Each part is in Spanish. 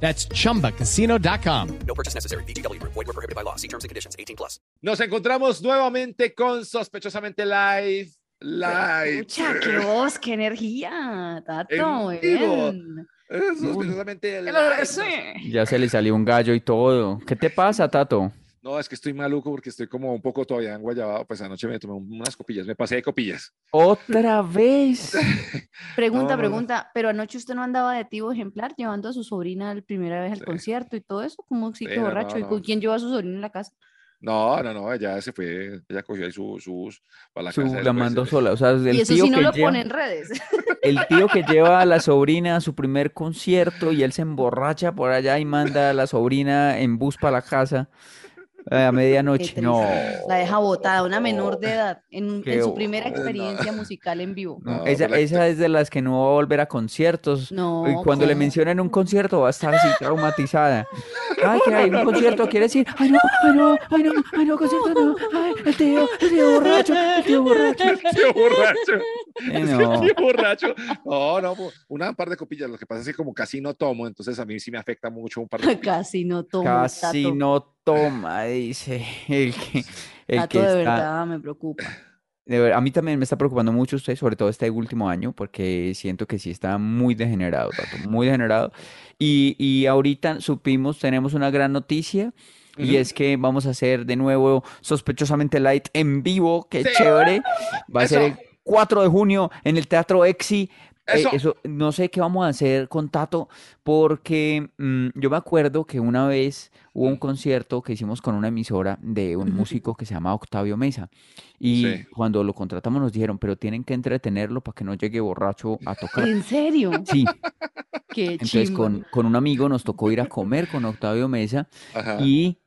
That's chumbacasino.com. No purchase necessary. BGW. Void were prohibited by law. See terms and conditions. 18 plus. Nos encontramos nuevamente con Sospechosamente Live. Live. Pucha, qué voz, qué energía, Tato, En bien. Sospechosamente Live. Ya se le salió un gallo y todo. ¿Qué te pasa, Tato? No, es que estoy maluco porque estoy como un poco todavía enguayabado. Pues anoche me tomé unas copillas, me pasé de copillas. ¿Otra vez? Pregunta, No, no, no. pregunta, pero anoche usted no andaba de tivo ejemplar llevando a su sobrina la primera vez al Sí. concierto y todo eso, como si Sí, no, borracho, no, ¿y con quién llevó a su sobrina en la casa? No, no, no, ella se fue, ella cogió ahí su, sus para la Su- casa. la mandó sola. O sea, el y eso tío sí no que lo lleva, pone en redes. el tío que lleva a la sobrina a su primer concierto y él se emborracha por allá y manda a la sobrina en bus para la casa a Qué medianoche. No. La deja botada, una menor de edad, en, en su primera experiencia musical en vivo. No, Esa, esa es de las que no va a volver a conciertos. No, Y cuando le mencionan un concierto va a estar así traumatizada. Ay, que hay un concierto, quiere decir, ay no, ay no, ay no, ay no, concierto no, ay, el tío, el tío borracho, el tío borracho. Tío borracho. Es que no. borracho. No, no, una par de copillas. Lo que pasa es que como casi no tomo, entonces a mí sí me afecta mucho un par de copillas. Casi no tomo, Casi Tato. no toma, dice el que, el Tato, que de está. verdad me preocupa. ver- a mí también me está preocupando mucho usted, sobre todo este último año, porque siento que sí está muy degenerado, Tato, muy degenerado. Y, y ahorita supimos, tenemos una gran noticia. Y es que vamos a hacer de nuevo Sospechosamente Light en vivo, qué Sí. chévere. Va a ser el Eso. 4 de junio en el Teatro Exi. Eh, Eso. no sé qué vamos a hacer con Tato, porque mm, yo me acuerdo que una vez hubo un concierto que hicimos con una emisora de un músico que se llama Octavio Mesa. Y Sí. cuando lo contratamos nos dijeron, pero tienen que entretenerlo para que no llegue borracho a tocar. ¿En serio? Sí, Qué entonces con, con un amigo nos tocó ir a comer con Octavio Mesa Ajá. y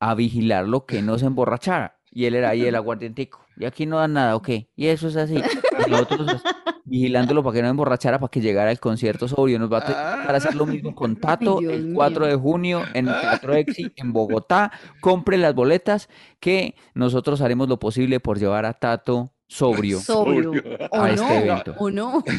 a vigilarlo que no se emborrachara. Y él era ahí el aguardientico. Y aquí no dan nada, ¿ok? Y eso es así. Nosotros pues, vigilándolo para que no emborrachara, para que llegara al concierto sobrio. Nos va a tocar hacer lo mismo con Tato Dios el 4 mío. de junio en el Teatro Exi en Bogotá. Compre las boletas que nosotros haremos lo posible por llevar a Tato sobrio. Sobrio. Sobrio. ¿O a no? este evento. ¿O no?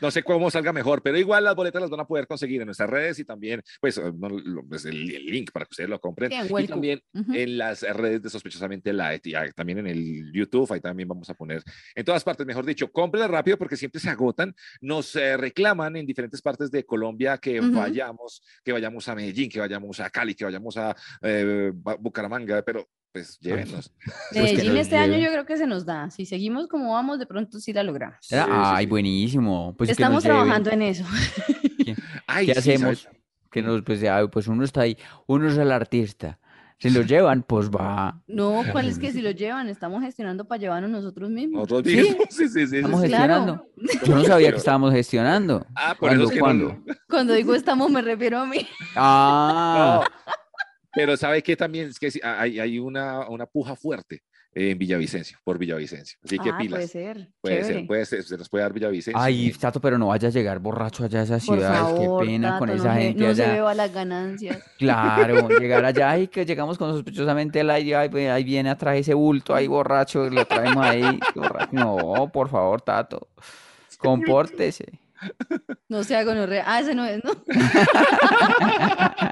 No sé cómo salga mejor, pero igual las boletas las van a poder conseguir en nuestras redes y también, pues, eh, no, lo- pues, el, el link para que ustedes lo compren. Sí, y también Ujú. en las redes de Sospechosamente Light y también en el YouTube, ahí también vamos a poner en todas partes, mejor dicho, cómprenlas rápido porque siempre se agotan. Nos eh, reclaman en diferentes partes de Colombia que Ujú. vayamos, que vayamos a Medellín, que vayamos a Cali, que vayamos a eh, Bucaramanga, pero pues llévenos. Pues Medellín nos este año yo creo que se nos da. Si seguimos como vamos, de pronto sí la logramos. Sí, Ay, sí. buenísimo. Pues Estamos lleven. trabajando en eso. Ay, ¿Qué sí, ¿sabes? hacemos? Que nos, pues, ya, pues uno está ahí, uno es el artista. Si lo llevan, pues va. No, ¿cuál es que si lo llevan? Estamos gestionando para llevarnos nosotros mismos. Nosotros ¿Sí? mismos, sí, sí, sí, sí, Estamos sí. Claro. gestionando. Yo no sabía que estábamos gestionando. Ah, por ¿Cuándo? eso es que no- ¿Cuándo? Cuando digo estamos me refiero a mí. Ah, No, pero sabe que también es que hay, hay una, una puja fuerte en Villavicencio, por Villavicencio. Así que ah, pilas. puede ser. Puede Chévere. ser, puede ser, se nos puede dar Villavicencio. ay, Tato, pero no vaya a llegar borracho allá a Por ciudades. favor, Qué pena con esa no se- gente no se allá. beba las ganancias. Claro, llegar allá y que llegamos con sospechosamente el aire, ay, pues, ahí viene atrás ese bulto, ahí borracho, lo traemos ahí. borracho. No, por favor, Tato, compórtese. No sea gonorrea. Ah, ese no es, ¿no?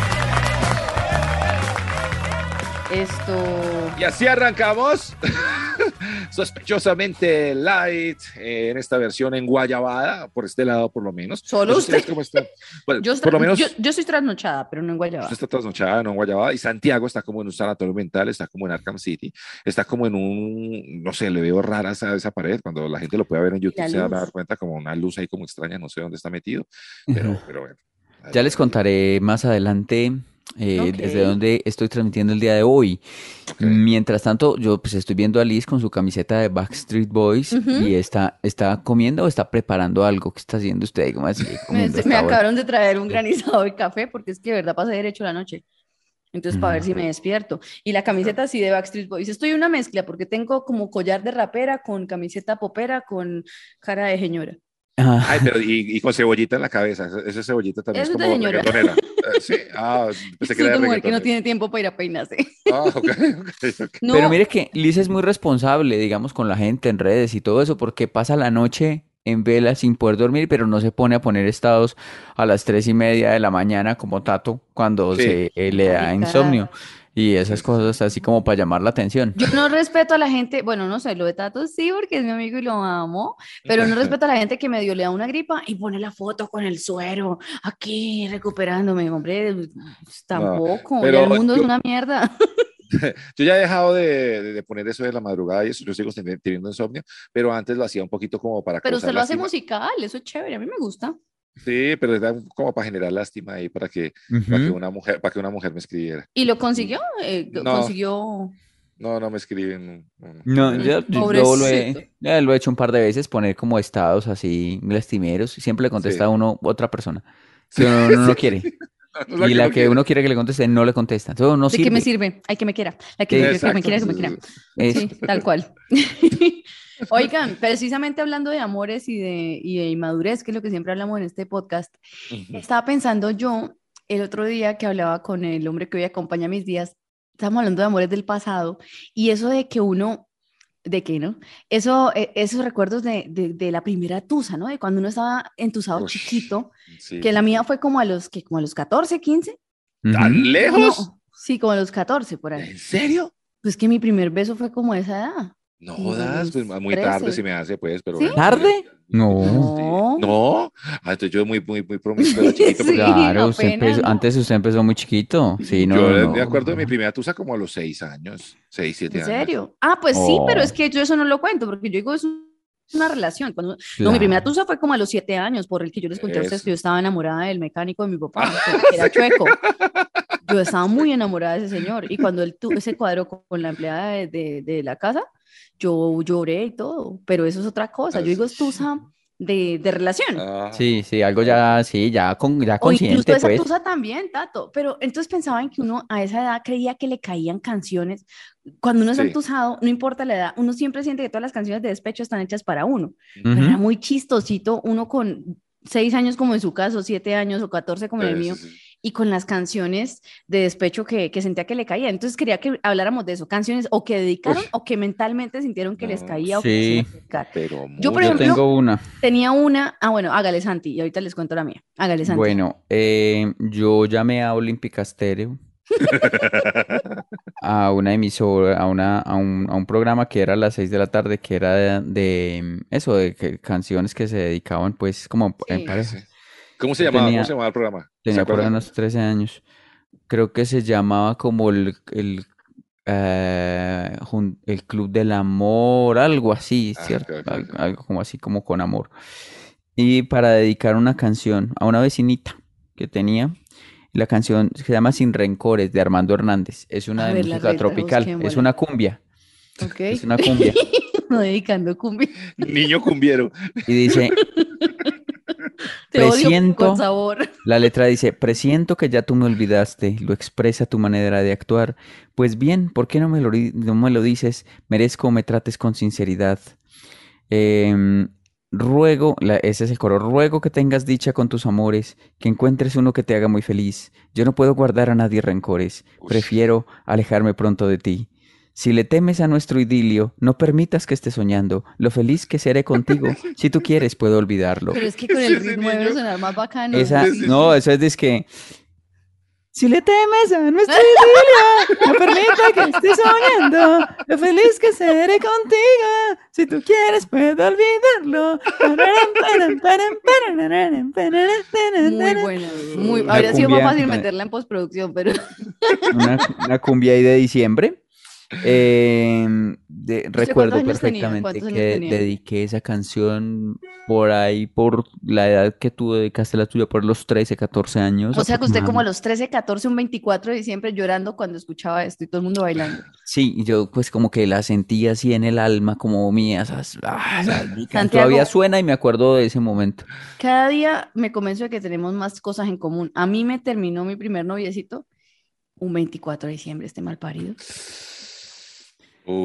Esto. Y así arrancamos. Sospechosamente light eh, en esta versión en Guayabada, por este lado por lo menos. Solo ¿Ustedes usted. cómo están? Bueno, Yo, por lo menos yo, yo estoy trasnochada, pero no en Guayaba. usted está trasnochada, no en Guayabada. Y Santiago está como en un sanatorio mental, está como en Arkham City, está como en un, no sé, le veo rara esa, esa pared. Cuando la gente lo pueda ver en YouTube se va a dar cuenta como una luz ahí como extraña, no sé dónde está metido. Pero, pero bueno. Ya les contaré más adelante eh, desde dónde estoy transmitiendo el día de hoy. Ok. Mientras tanto, yo pues estoy viendo a Liz con su camiseta de Backstreet Boys Ujú. y está, está comiendo o está preparando algo. ¿Qué está haciendo usted? ¿Cómo así? Me, acabaron de traer un granizado de café porque es que de verdad pasé derecho la noche. Entonces, para ver si me despierto. Y la camiseta así de Backstreet Boys. Estoy una mezcla porque tengo como collar de rapera con camiseta popera con cara de señora. Ah, Ay, pero y, y con cebollita en la cabeza. Ese- cebollita también Eso es como señora. reggaetonera. Sí, ah, pensé que era no tiene tiempo para ir a peinarse. Ah, ok, ok, ok. No, Pero mire que Liz es muy responsable, digamos, con la gente en redes y todo eso, porque pasa la noche en vela sin poder dormir, pero no se pone a poner estados a las tres y media de la mañana como Tato cuando Sí. se eh, le da Ay, insomnio. Y esas cosas así como para llamar la atención. Yo no respeto a la gente, bueno, no sé, lo de Tato sí, porque es mi amigo y lo amo, pero no respeto a la gente que medio le da una gripa y pone la foto con el suero aquí recuperándome, hombre, pues, tampoco, pero el mundo es una mierda. Yo ya he dejado de, de- de poner eso de la madrugada y eso, yo sigo teni- teniendo insomnio, pero antes lo hacía un poquito como para Pero usted lo hace musical, eso es chévere, a mí me gusta. Sí, pero era como para generar lástima ahí para que, para que una mujer, para que una mujer me escribiera. ¿Y lo consiguió? Eh, No. consiguió... No, no me escriben. no, yo, yo lo he, ya lo he hecho un par de veces, poner como estados así lastimeros, y siempre le contesta Sí. a uno otra persona que uno, uno no quiere. No, no, Y la que quiere. uno quiere que le conteste no le contesta. Entonces no ¿De qué me sirve. sirve? Hay que me quiera. La que me quiera, que me quiera, que me sí, quiera. Es- Sí, tal cual. Oigan, precisamente hablando de amores y de, y de inmadurez, que es lo que siempre hablamos en este podcast, estaba pensando yo el otro día que hablaba con el hombre que hoy acompaña mis días, estábamos hablando de amores del pasado y eso de que uno, de que, ¿no? Eso, eh, esos recuerdos de, de, de la primera tusa, ¿no? De cuando uno estaba entusado chiquito, sí. que la mía fue como a los, que como a los 14, 15. ¿Tan lejos? No, sí, como a los 14 por ahí. ¿En serio? Pues que mi primer beso fue como a esa edad. No jodas, pues muy tarde 13. se me hace, pues, pero ¿Sí? bueno. ¿Tarde? No. No. No, ah, entonces yo muy, muy, muy promiscuo era chiquito. Sí, Claro, usted empezó, ¿no? antes usted empezó muy chiquito. Sí, no, yo no, me no. acuerdo de mi primera tusa como a los seis años, seis, siete ¿En años. serio? Ah, pues sí, pero Oh. es que yo eso no lo cuento, porque yo digo, es un- una relación. Cuando, No, mi primera Claro. tusa fue como a los siete años, por el que yo les conté a ustedes que yo estaba enamorada del mecánico de mi papá, que era chueco. Yo estaba muy enamorada de ese señor. Y cuando él tuvo ese cuadro con, con la empleada de, de- de la casa, yo lloré y todo. Pero eso es otra cosa. Yo digo, es tusa de, de relación. Ah, Sí, sí, algo ya, sí, ya, con, ya O incluso consciente, esa pues. tusa también, Tato. Pero entonces pensaban que uno a esa edad creía que le caían canciones. Cuando uno está Sí. entusado, no importa la edad, uno siempre siente que todas las canciones de despecho están hechas para uno. Pero Ujú. era muy chistosito, uno con seis años como en su caso, siete años o catorce como en el mío, sí, sí. Y con las canciones de despecho que, que sentía que le caía. Entonces quería que habláramos de eso, canciones o que dedicaron Uf. o que mentalmente sintieron que les caía o que sí. dedicar. Pero Yo, por mucho. Yo ejemplo, tengo una. Tenía una, ah bueno, hágale Santi, y ahorita les cuento la mía. Hágale Santi. Bueno, eh, yo llamé a Olímpica Stereo a una emisora, a, una, a, un, a un programa que era a las 6 de la tarde, que era de, de, eso, de que- canciones que se dedicaban pues como en Sí. pareja. Sí. ¿Cómo se llamaba? Tenía- ¿Cómo se llamaba el programa? ¿Se Tenía por unos 13 años. Creo que se llamaba como el, el, eh, el Club del Amor, algo así, Ah, ¿cierto? Algo, como así, como con amor. Y para dedicar una canción a una vecinita que tenía, la canción se llama Sin Rencores de Armando Hernández. Es una A de ver, música letra, tropical, es una cumbia, Ok. es una cumbia. No dedicando cumbia. Niño cumbiero. Y dice, Te odio con sabor. La letra dice, presiento que ya tú me olvidaste, lo expresa tu manera de actuar. Pues bien, ¿por qué no me lo, ri- no me lo dices? Merezco me trates con sinceridad. Em, ruego, la- ese es el coro, ruego que tengas dicha con tus amores, que encuentres uno que te haga muy feliz. Yo no puedo guardar a nadie rencores, prefiero alejarme pronto de ti. Si le temes a nuestro idilio, no permitas que esté soñando lo feliz que seré contigo. Si tú quieres, puedo olvidarlo. Pero es que con el ritmo debe sonar más bacano. Esa, no, eso es que Si le temes a nuestra idilio, no permita que esté soñando lo feliz que seré contigo. Si tú quieres, puedo olvidarlo. Muy buena. Muy, habría sido más fácil meterla en postproducción, pero Una, una cumbia ahí de diciembre. Eh, de- recuerdo tenía? perfectamente ¿Cuántos años que dediqué esa canción por ahí, por la edad que tú dedicaste la tuya, por los 13, 14 años. o sea que usted como a los 13, 14, un 24 de diciembre llorando cuando escuchaba esto y todo el mundo bailando. Sí, yo pues como que la sentí así en el alma, como mía, esas, ah, esas. Santiago. Todavía suena y me acuerdo de ese momento. Cada día me convenzo de que tenemos más cosas en común. A mí me terminó mi primer noviecito un 24 de diciembre, este mal parido.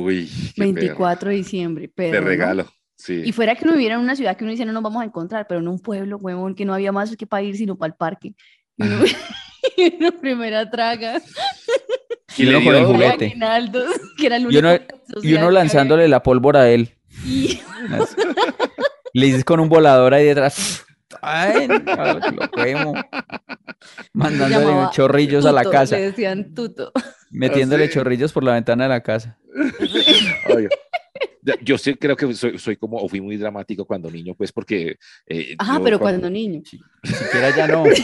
Uy, qué 24 de diciembre, pero De regalo. Sí. Y fuera que uno viviera en una ciudad que uno dice no nos vamos a encontrar, pero en un pueblo, huevón, que no había más que para ir sino para el parque. Y uno, y uno primera traga. Y con el dio- juguete. aguinaldos, que era el Y uno, y había. lanzándole la pólvora a él. Y- Le dices con un volador ahí detrás. Ay, no, lo quemo. Mandándole chorrillos a la Tuto, casa. Le decían tuto. Metiéndole sí. chorrillos por la ventana de la casa. Oye, Yo sí creo que soy, soy como, o fui muy dramático cuando niño, pues porque... eh, Ajá, yo pero cuando niño. Ni siquiera ya no.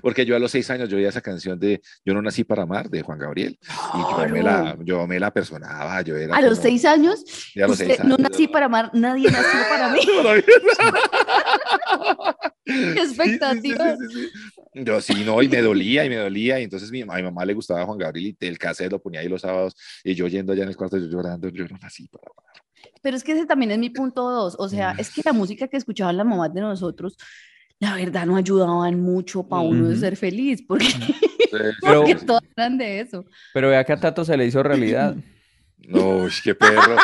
Porque yo a los seis años yo oía esa canción de Yo no nací para amar, de Juan Gabriel. Y yo me la, yo me la personaba, yo era A los seis años, a los no nací para amar, nadie nació para mí. Qué expectativa. Yo sí, no, y me dolía, y me dolía, y entonces mi, a mi mamá le gustaba Juan Gabriel y el cassette lo ponía ahí los sábados, y yo yendo allá en el cuarto, yo llorando, yo no nací para. Pero es que ese también es mi punto dos. O sea, es que la música que escuchaban las mamás de nosotros, la verdad no ayudaban mucho para uno de ser feliz, porque, Pero- porque todas eran de eso. Pero vea que a Tato se le hizo realidad. No, qué perro.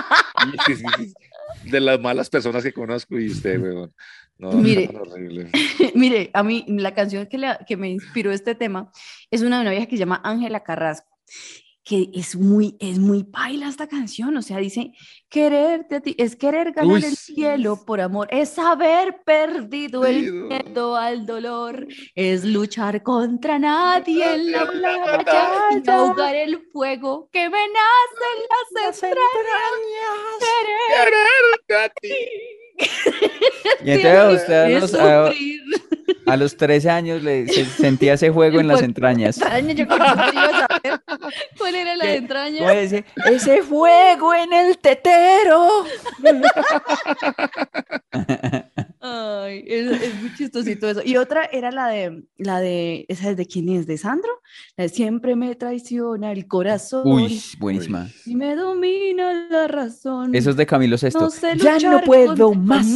De las malas personas que conozco y usted, weón. No, Mire. horrible. Mire, a mí la canción que, la- que me inspiró este tema es una de una vieja que se llama Ángela Carrasco, que es muy, es muy paila esta canción, o sea, dice, quererte a ti, es querer ganar Uy, el cielo por amor, es haber perdido el miedo al dolor, es luchar contra nadie en la la batalla y ahogar el fuego que me nace en las entrañas, Quererte a ti. Y entonces usted a los, a, a los 13 años le se- sentía ese juego en las entrañas. Entraña, yo saber cuál era la ¿Qué? entraña. ¿Cómo dice? Ese fuego en el tetero. Ay, es, es muy chistosito eso. Y otra era la de, la de, ¿esa es de quién es? ¿De Sandro? La de siempre me traiciona el corazón Uy, buenísima. y me domina la razón. Eso es de Camilo Sesto. No sé Ya no puedo más.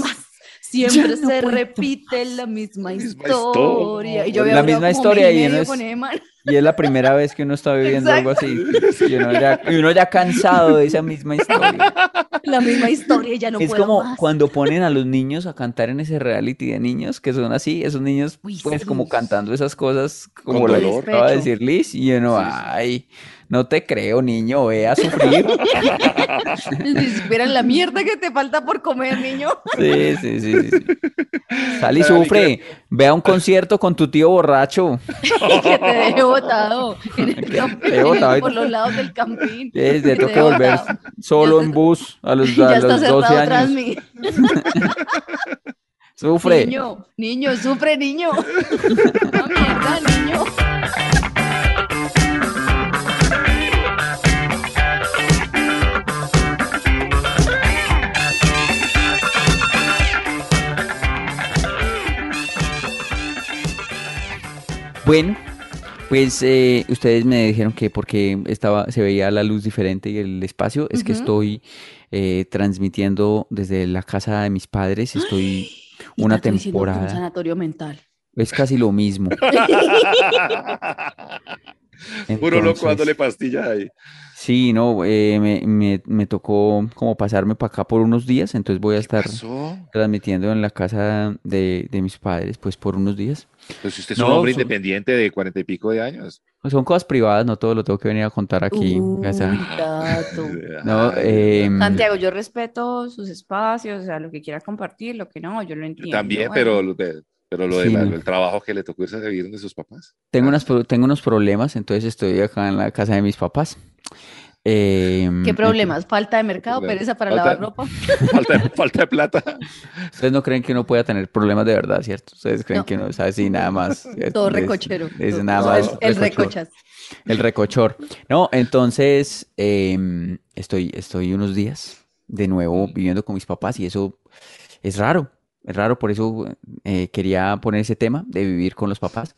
Siempre no se repite la misma misma historia. Y yo La había misma historia y es-. Y es la primera vez que uno está viviendo algo así. Y uno, ya, y uno ya cansado de esa misma historia. La misma historia y ya no es puedo como más. cuando ponen a los niños a cantar en ese reality de niños que son así, esos niños Uy, pues sí. como cantando esas cosas como lo acaba de decir Liz y uno, Sí, sí. ay, no te creo niño, ve a sufrir. Si supieran la mierda que te falta por comer, niño. Sí, sí, sí, sí. sí. Sal y sufre, ve a un concierto con tu tío borracho. que te deje botado en el te botado y- por los lados del campín. De te toque deje volver botado. solo Ya en bus a los, Ya a está los 12 cerrado tras años. mí. Sufre. Niño, niño, sufre, niño. No, mierda, niño. Bueno, pues eh, ustedes me dijeron que porque estaba, se veía la luz diferente y el espacio, es que estoy eh, transmitiendo desde la casa de mis padres, estoy una Un temporada, sanatorio mental. es casi lo mismo. Puro loco Entonces, dándole pastillas ahí. Sí, no, eh, me, me, me tocó como pasarme para acá por unos días, entonces voy a estar ¿Pasó? transmitiendo en la casa de, de mis padres, pues por unos días. Pues si usted es No, un hombre son- independiente de cuarenta y pico de años. Pues son cosas privadas, no todo lo tengo que venir a contar aquí. Uy, ya saben. Tato. No, Ay, em, Santiago, yo respeto sus espacios, o sea, lo que quiera compartir, lo que no, yo lo entiendo. También, bueno. pero lo de- Pero lo Sí, del no. el trabajo que le tocó irse a vivir donde sus papás. Tengo, unas, pro- tengo unos problemas, entonces estoy acá en la casa de mis papás. Em, ¿Qué problemas? ¿Falta de mercado? ¿Pereza para Falta- lavar ropa? Falta de, falta de plata. Ustedes no creen que uno pueda tener problemas de verdad, ¿cierto? Ustedes creen No. que uno es así nada más. ¿cierto? Todo recochero. Es nada más. El, el recochas. El recochor. No, entonces em, estoy, estoy unos días de nuevo viviendo con mis papás y eso es raro. Es raro, por eso eh, quería poner ese tema de vivir con los papás.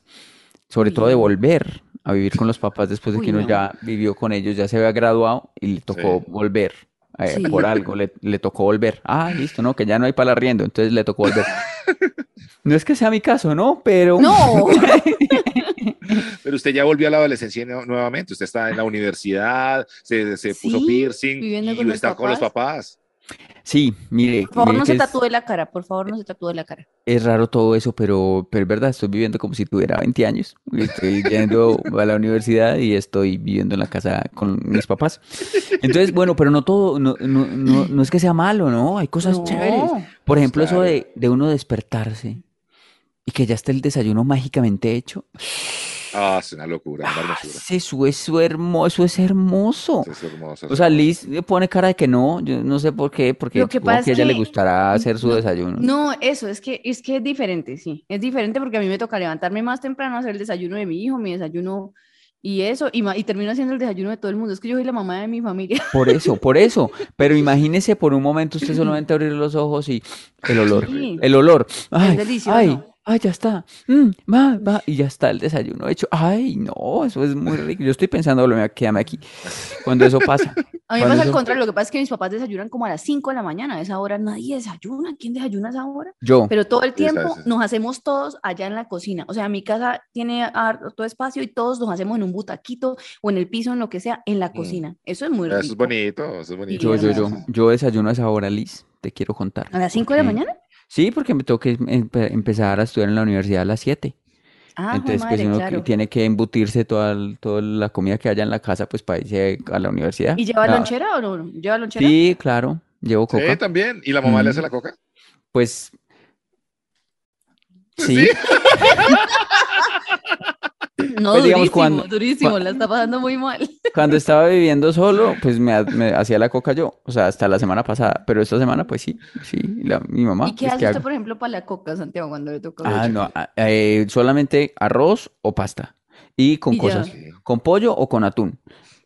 Sobre todo de volver a vivir con los papás después de Uy, que uno no. ya vivió con ellos, ya se había graduado y le tocó Sí. volver. eh, Sí. por algo le, le tocó volver. Ah, listo, no, que ya no hay para arriendo, entonces le tocó volver. No es que sea mi caso, ¿no? Pero No, Pero usted ya volvió a la adolescencia nu- nuevamente. Usted está en la universidad, se, se puso Sí, piercing y está con los papás. Sí, mire, por favor mire no se es- tatúe la cara, por favor no se tatúe la cara. Es raro todo eso, pero, pero es verdad, estoy viviendo como si tuviera 20 años. Estoy yendo a la universidad y estoy viviendo en la casa con mis papás. Entonces, bueno, pero no todo, no, no, no, no es que sea malo, ¿no? Hay cosas No. chéveres. Por ejemplo, eso de, de uno despertarse y que ya esté el desayuno mágicamente hecho. Ah, es una locura, una Ah, hermosura. Eso es hermoso, eso es hermoso. Es hermoso. O sea, Liz le pone cara de que no, yo no sé por qué, porque Lo que pasa que a es ella le gustará hacer su no, desayuno. No, eso, es que, es que es diferente, sí. Es diferente porque a mí me toca levantarme más temprano, hacer el desayuno de mi hijo, mi desayuno y eso, y, y termino haciendo el desayuno de todo el mundo. Es que yo soy la mamá de mi familia. Por eso, por eso. Pero imagínese por un momento usted solamente abrir los ojos y el olor, Sí. el olor. Ay, delicioso. ay, ay, ya está. Mm, va, va, y ya está el desayuno hecho. Ay, no, eso es muy rico. Yo estoy pensando, me quedarme aquí cuando eso pasa. A mí me pasa al eso- contrario, lo que pasa es que mis papás desayunan como a las 5 de la mañana, a esa hora nadie desayuna, ¿quién desayuna a esa hora? Yo, Pero todo el tiempo nos hacemos todos allá en la cocina, o sea, mi casa tiene harto espacio y todos nos hacemos en un butaquito o en el piso, en lo que sea, en la Mm. cocina. Eso es muy Eso es rico. bonito, eso es bonito. yo, yo, yo, yo desayuno a esa hora, Liz, te quiero contar. ¿A las 5 de la mañana? Sí, porque me tengo que empe- empezar a estudiar en la universidad a las 7. Ah, Entonces, pues madre, uno que claro. tiene que embutirse toda, el- toda la comida que haya en la casa, pues para irse a la universidad. ¿Y lleva lonchera o no? ¿Lleva lonchera? Sí, claro, llevo Sí, coca. también. ¿Y la mamá le hace la coca? Pues sí, No, Pues, digamos, durísimo, cuando- durísimo, la está pasando muy mal. cuando estaba viviendo solo, pues me, ha- me hacía la coca yo, o sea, hasta la semana pasada, pero esta semana, pues sí, sí, la- mi mamá, ¿Y qué hace ¿qué usted, por ejemplo, para la coca, Santiago, cuando le toca? Ah, no, ah, eh, solamente arroz o pasta y con Y ya. cosas, con pollo o con atún,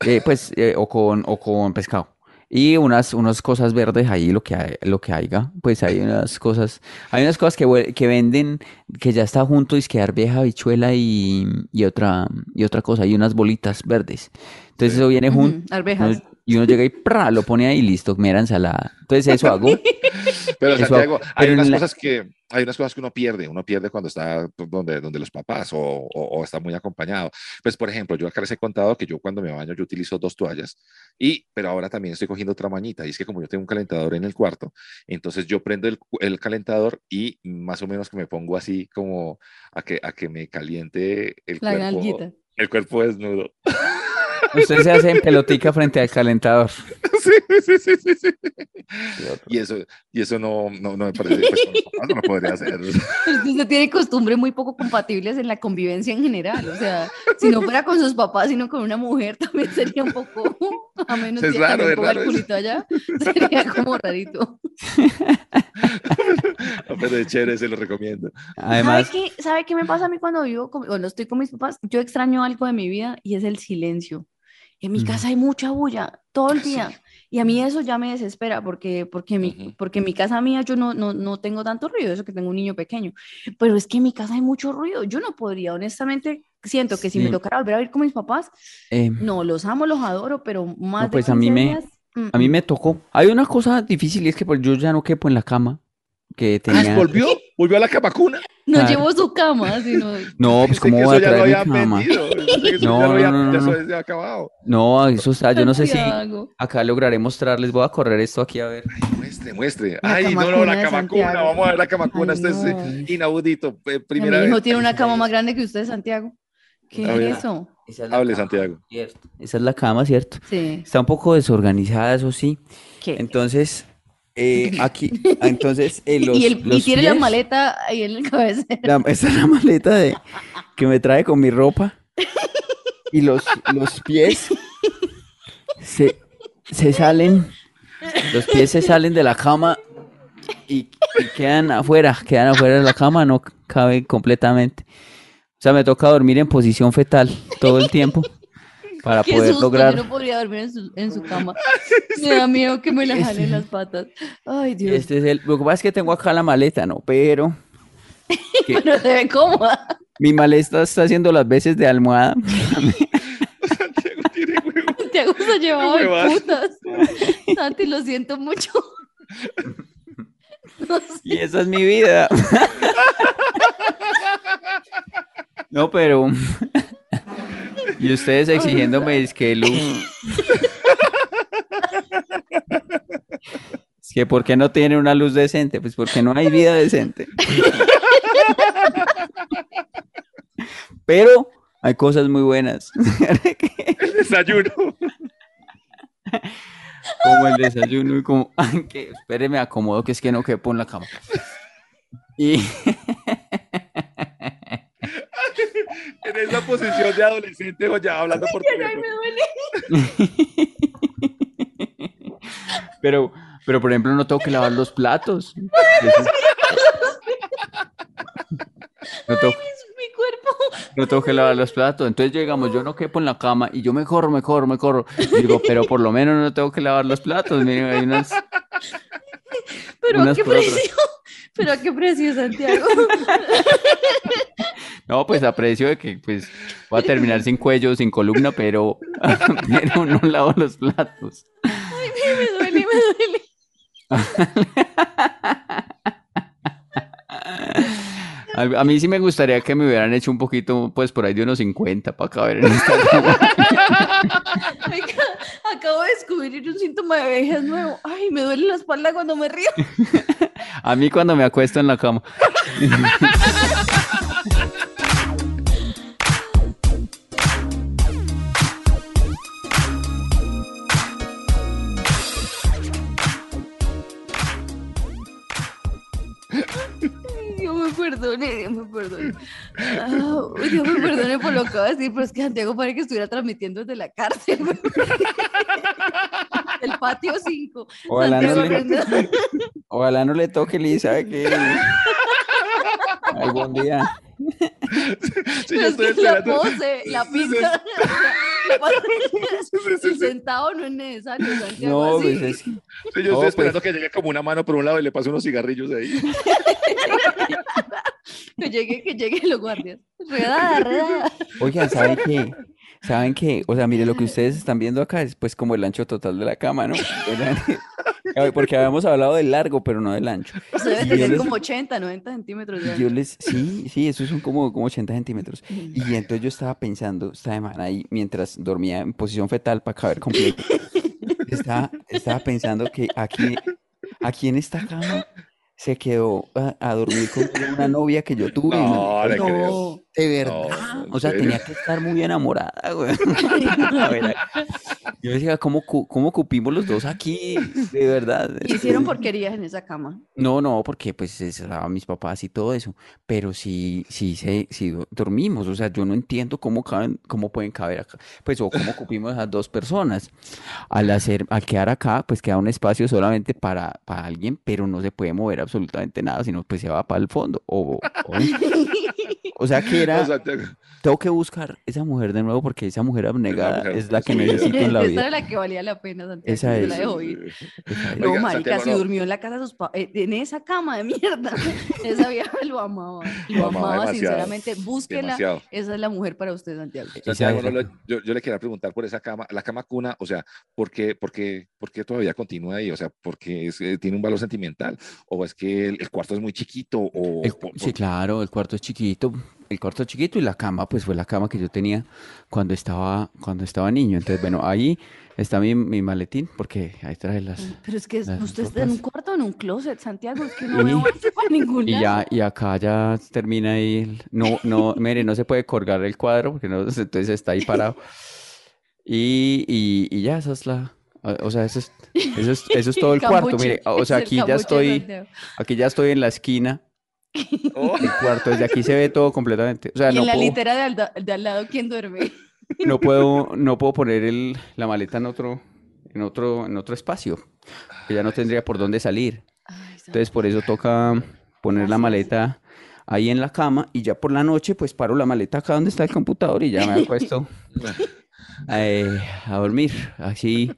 eh, pues, eh, o con, o con pescado. Y unas, unas cosas verdes ahí, lo que, hay- lo que haya, pues hay unas cosas, hay unas cosas que, que venden que ya está junto, es que arveja, habichuela y, y otra, y otra cosa, y unas bolitas verdes. Entonces Sí. eso viene junto, arvejas. y uno llega y ¡pra! lo pone ahí y listo, mera ensalada. Entonces eso hago. Pero Eso- Santiago, hay pero en unas la- cosas que hay unas cosas que uno pierde, uno pierde cuando está donde, donde los papás o, o- o está muy acompañado. Pues por ejemplo, yo acá les he contado que yo cuando me baño yo utilizo dos toallas y pero ahora también estoy cogiendo otra mañita y es que como yo tengo un calentador en el cuarto, entonces yo prendo el, el calentador y más o menos que me pongo así como a que a que me caliente el La cuerpo, nalguita. el cuerpo desnudo. Usted se hace en pelotica frente al calentador. sí, sí, sí, sí, sí. Y eso, y eso no, no, no me parece, pues no lo podría hacer. Usted tiene costumbres muy poco compatibles en la convivencia en general. O sea, si no fuera con sus papás, sino con una mujer, también sería un poco. A menos Es que raro, es ponga el raro eso. culito allá, sería como rarito. Pero es chévere, se lo recomiendo. Además, ¿Sabe qué, ¿Sabe qué me pasa a mí cuando vivo, con, cuando estoy con mis papás? Yo extraño algo de mi vida y es el silencio. En mi casa hay mucha bulla todo el Sí. día. Y a mí eso ya me desespera porque, porque, mi, porque en mi casa mía yo no, no, no tengo tanto ruido, eso que tengo un niño pequeño. Pero es que en mi casa hay mucho ruido. Yo no podría, honestamente, siento que si me tocara volver a vivir con mis papás, eh, no, los amo, los adoro, pero más No, de pues a mí 15 me- días, mm, a mí mm. me tocó. Hay una cosa difícil y es que pues yo ya no quepo en la cama que Ah, tenía. ¿Volvió? ¿Volvió a la camacuna? No claro. llevo su cama, sino... No, pues cómo voy a eso ya lo traer mi cama. No, no, no, ya no. eso había acabado. No, eso está, yo no sé si acá lograré mostrarles. Voy a correr esto aquí a ver. Muestre, muestre. La Ay, no, no, la camacuna. Vamos a ver la camacuna. Ay, Esto es no. eh, inaudito. eh, Mi Primera hijo vez. tiene una cama más grande que usted, Santiago. ¿Qué A ver. es eso? Esa es Hable, cama, Santiago. ¿cierto? Esa es la cama, ¿cierto? Sí. Está un poco desorganizada, eso sí. ¿Qué? Entonces, eh, aquí, ah, entonces, eh, los, y, el, y los tiene la maleta ahí en el cabecero. la- esa es la maleta de, que me trae con mi ropa. Y los, los pies se, se salen, los pies se salen de la cama y, y quedan afuera, quedan afuera de la cama, no caben completamente. O sea, me toca dormir en posición fetal todo el tiempo para Qué poder susto, lograr. yo no podría dormir en su, en su cama. Me da miedo que me la jalen las patas. Ay, Dios. Este es el, lo que pasa es que tengo acá la maleta, ¿no? Pero que Pero se ve cómoda. mi maleta está haciendo las veces de almohada. Santiago tiene huevo. Te gusta llevado de putas. Santi, lo siento mucho. No sé. Y esa es mi vida. No, pero. Y ustedes exigiéndome es que luz. Es que ¿por qué no tiene una luz decente? Pues porque no hay vida decente. Pero hay cosas muy buenas. El desayuno. Como el desayuno y como. Ay, que, espere, me acomodo que es que no quepo en la cama. Y. En esa posición de adolescente o ya hablando por Ay, teléfono. me duele. Pero, pero por ejemplo, no tengo que lavar los platos. No tengo, Es mi cuerpo. no tengo que lavar los platos. Entonces llegamos, yo no quepo en la cama y yo me corro, me corro, me corro. Y digo, pero por lo menos no tengo que lavar los platos. Miren, hay unas. Pero a Unas qué precio. Pero a qué precio, Santiago. No, pues aprecio de que pues voy a terminar sin cuello, sin columna, pero, pero no lavo los platos. me duele, me duele. A, a mí sí me gustaría que me hubieran hecho un poquito, pues por ahí de unos 50 para caber en esta acabo de descubrir un síntoma de vejez nuevo. Ay, me duele la espalda cuando me río. A mí cuando me acuesto en la cama. Me perdone, Dios me perdone. Ah, Dios me perdone por lo que voy a decir, pero es que Santiago parece que estuviera transmitiendo desde la cárcel. El patio 5. Ojalá no le, ojalá no le toque, Lisa, ¿sabe qué? Algún día. Sí, yo es estoy que la esperando. pose, la pinta, la pose- Sí, sí, sí, el sí. sentado no es necesario. No, así. pues es Sí, yo No, estoy pues. esperando que llegue como una mano por un lado y le pase unos cigarrillos ahí. Que llegue, que lleguen los guardias. Redada, redada. Oigan, ¿saben qué? ¿Saben qué? O sea, mire, lo que ustedes están viendo acá es pues como el ancho total de la cama, ¿no? Porque habíamos hablado del largo, pero no del ancho. Eso debe tener les- como 80, 90 centímetros de yo les, sí, sí, esos son como, como 80 centímetros. Y entonces yo estaba pensando, esta semana ahí, mientras dormía en posición fetal para caber completo, estaba, estaba pensando que aquí, aquí en esta cama se quedó a, a dormir con una novia que yo tuve. No, ¿no? le creo. No. De verdad. No, ¿en o sea, serio? tenía que estar muy enamorada, güey. A ver, yo decía, ¿cómo, cómo cupimos los dos aquí? De verdad. Y hicieron porquerías en esa cama. No, no, porque pues estaban mis papás y todo eso, pero sí, sí, se, sí do- dormimos, o sea, yo no entiendo cómo caben, cómo pueden caber acá, pues o cómo cupimos esas dos personas. Al hacer, al quedar acá, pues queda un espacio solamente para, para alguien, pero no se puede mover absolutamente nada, sino pues se va para el fondo. O, o, o sea que era, tengo que buscar esa mujer de nuevo porque esa mujer abnegada mujer es la que sí, necesito en la Esa vida. era la que valía la pena, Santiago. Esa la es. dejo ir. Esa es. No, Oiga, marica, Santiago, no. durmió en la casa de sus papás, en esa cama de mierda, esa vieja lo amaba, lo, Lo amaba sinceramente, búsquela, Demasiado. esa es la mujer para usted, Santiago. Santiago, Esa- no lo- yo, yo le quería preguntar por esa cama, la cama cuna, o sea, ¿por qué, por qué, por qué todavía continúa ahí? O sea, ¿porque es, eh, tiene un valor sentimental? ¿O es que el, el cuarto es muy chiquito? O, El- por- sí, por- claro, el cuarto es chiquito, el cuarto chiquito y la cama, pues fue la cama que yo tenía cuando estaba, cuando estaba niño. Entonces, bueno, ahí está mi, mi maletín, porque ahí trae las... Pero es que Las usted está en un ropas. cuarto o en un closet, Santiago, es que no voy para ningún Y lado. ya, y acá ya termina ahí, el- no, no, mire, no se puede colgar el cuadro, porque no, entonces está ahí parado. Y, y, y ya, esa es la, O sea, eso es, eso es, eso es todo el cuarto. Cambuche, Mire, o sea, el aquí ya estoy, aquí ya estoy en la esquina Oh, cuarto. Desde aquí se ve todo completamente. O sea, Y no en la puedo, litera de al, de al lado, ¿quién duerme? no puedo, no puedo poner el, la maleta en otro, en otro, en otro espacio. Que ya no tendría por dónde salir. Entonces, por eso toca poner la maleta ahí en la cama y ya por la noche, pues paro la maleta acá donde está el computador y ya me acuesto eh, a dormir. Así,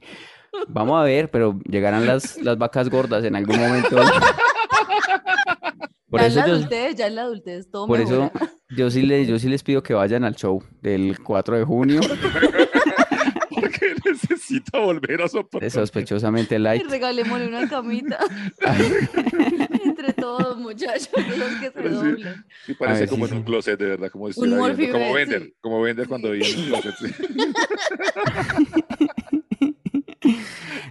vamos a ver, pero llegarán las, las vacas gordas en algún momento. Por ya en eso la yo, adultez, ya en la adultez, todo por mejora. eso yo sí les, yo sí les pido que vayan al show del 4 de junio, porque necesita volver a de soportar. sospechosamente Y light. regalémosle una camita. Entre todos, muchachos, los que se doblan. Sí, parece ver, como sí, en un closet, de verdad, como si como vender, sí. como vender cuando en un closet.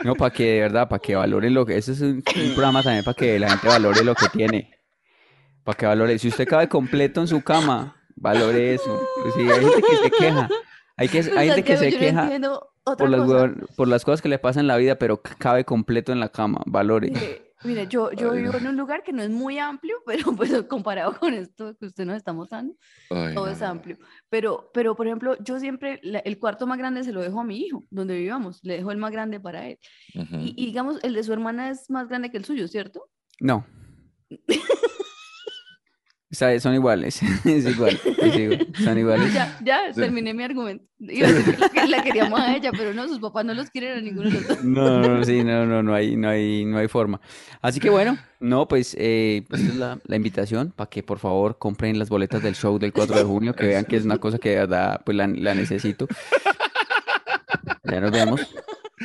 No, para que de verdad, para que valoren lo que. Ese es un, un programa también para que la gente valore lo que tiene. Para que valore. Si usted cabe completo en su cama, valore eso. Pues sí, hay gente que se queja. Hay, que, hay gente que se queja por las, por las cosas que le pasan en la vida, pero cabe completo en la cama. Valore. Mire, mire, yo, yo Ay, vivo no. en un lugar que no es muy amplio, pero pues comparado con esto que usted nos está mostrando, Ay, todo no, es amplio. Pero, pero, por ejemplo, yo siempre, la- el cuarto más grande se lo dejo a mi hijo, donde vivamos, le dejo el más grande para él. Ujú. Y, y digamos, el de su hermana es más grande que el suyo, ¿cierto? No. O sea, son iguales. Es igual. es igual, Son iguales. Ya, ya, Sí. terminé mi argumento. Iba a decir que la, que- la queríamos a ella, pero no, sus papás no los quieren a ninguno de los dos. No, no, no, sí, no, no, no hay, no hay, no hay forma. Así que bueno, no, pues, eh, pues es la, la invitación para que por favor compren las boletas del show del 4 de junio, que vean que es una cosa que de verdad, pues la, la necesito. Ya nos vemos.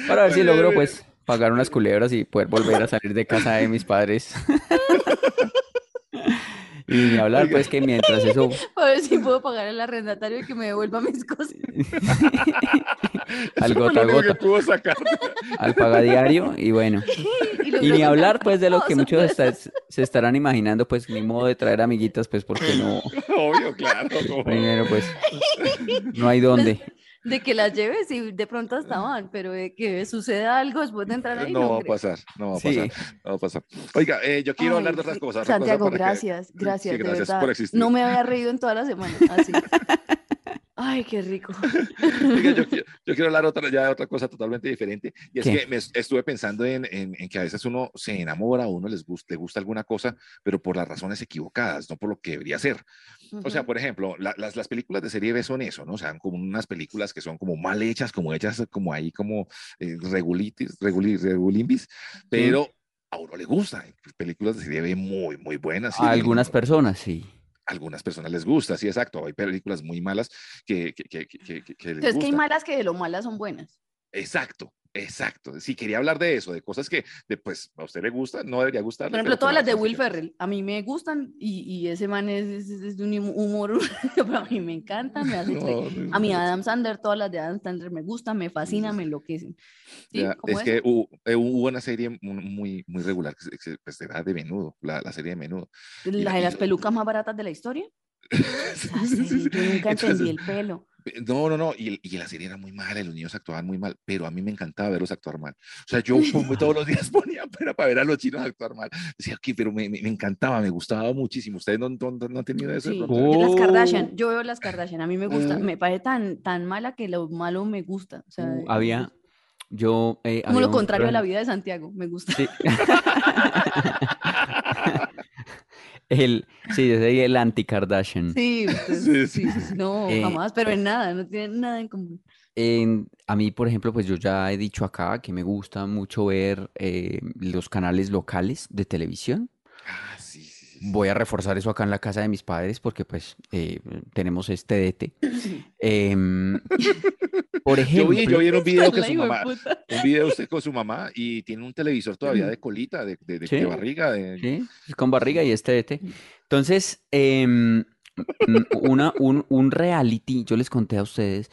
Para ver si logro, pues, pagar unas culebras y poder volver a salir de casa de mis padres. Y ni hablar, pues, que mientras eso, A ver si puedo pagar el arrendatario y que me devuelva mis cosas. al gota a gota, pudo sacar. al pagadiario, y bueno. Y ni hablar pues de lo que muchos está- se estarán imaginando, pues ni modo de traer amiguitas, pues porque no, Obvio, claro. primero pues no hay dónde. De que las lleves y de pronto hasta van, pero de que suceda algo después de entrar ahí, No no va a pasar, no va a Sí. pasar, no va a pasar. Oiga, eh, yo quiero Ay, hablar de otras cosas. otra cosa Santiago, que- gracias, Sí, gracias, de gracias verdad. por existir. No me había reído en toda la semana, así. Ay, qué rico. Oiga, yo, quiero- yo quiero hablar otra, ya de otra cosa totalmente diferente. Y es ¿Qué? que me est- estuve pensando en, en- en que a veces uno se enamora, uno les gusta, le gusta alguna cosa, pero por las razones equivocadas, no por lo que debería ser. O sea, por ejemplo, la- las, las películas de serie B son eso, ¿no? O sea, como unas películas que son como mal hechas, como hechas como ahí, como eh, regulitis, reguli- regulimbis, pero a uno le gustan. Películas de serie B muy, muy buenas. A algunas personas sí. Algunas personas les gusta, sí, exacto. Hay películas muy malas que, que, que, que, que- que- que les Entonces, que hay malas que de lo malas son buenas. Exacto, exacto. Sí, quería hablar de eso, de cosas que, de, pues, a usted le gusta, no debería gustarle. Por ejemplo, todas las de Will. Ferrell, a mí me gustan y, y ese man es, es- es de un humor, pero a mí me encanta, me hace. No, A mí Adam Sandler, todas las de Adam Sandler me gustan, me fascinan, me enloquecen. ¿Sí? ya, ¿Cómo es que hubo, eh, hubo una serie mu- muy, muy regular, que, pues, era de menudo, la, la serie de menudo. La la- de las pelucas más baratas de la historia. Sí, sí. Yo nunca Entonces, entendí el pelo. No, no, no, y, y la serie era muy mala, y los niños actuaban muy mal, pero a mí me encantaba verlos actuar mal. O sea, yo como todos los días ponía para, para ver a los chinos actuar mal. Decía, ok, pero me, me, me encantaba, me gustaba muchísimo. ¿Ustedes no, no, no han tenido eso? Sí, de las Oh. Kardashian. Yo veo las Kardashian, a mí me gusta, Mm. me parece tan, tan mala que lo malo me gusta. O sea, Uh, me había, yo, eh, como había lo un contrario a la vida de Santiago, me gusta. Sí. El, sí, yo soy el anti-Kardashian. Sí, usted- Sí, sí, sí, sí, no, Eh, jamás, pero en nada, no tiene nada en común. En- a mí, por ejemplo, pues yo ya he dicho acá que me gusta mucho ver eh, los canales locales de televisión. Ah. Voy a reforzar eso acá en la casa de mis padres porque pues eh, tenemos este DT. Em, por Yo ejemplo, vi, yo vi en un video que su mamá, un video usted con su mamá y tiene un televisor todavía de colita, de, de, de- Sí. de barriga. De... Sí, con barriga y este DT. Entonces, em, una, un, un reality, yo les conté a ustedes,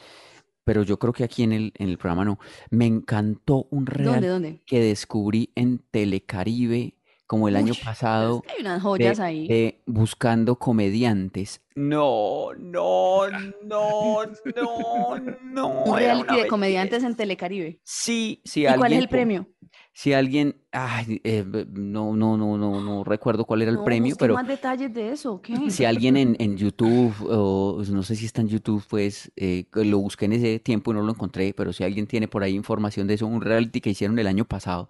pero yo creo que aquí en el, en el programa no. Me encantó un ¿Dónde, reality dónde? que descubrí en Telecaribe como el año es pasado que hay unas joyas de, ahí. de buscando comediantes. No, no, no, no, no. Un reality de comediantes en Telecaribe. Sí, si ¿Y cuál es el premio? si alguien, ay, eh, no, no, no, no, no recuerdo cuál era el No, premio, pero más detalles de eso, ¿ok? si alguien en, en YouTube, o no sé si está en YouTube, pues eh, lo busqué en ese tiempo y no lo encontré, pero si alguien tiene por ahí información de eso, un reality que hicieron el año pasado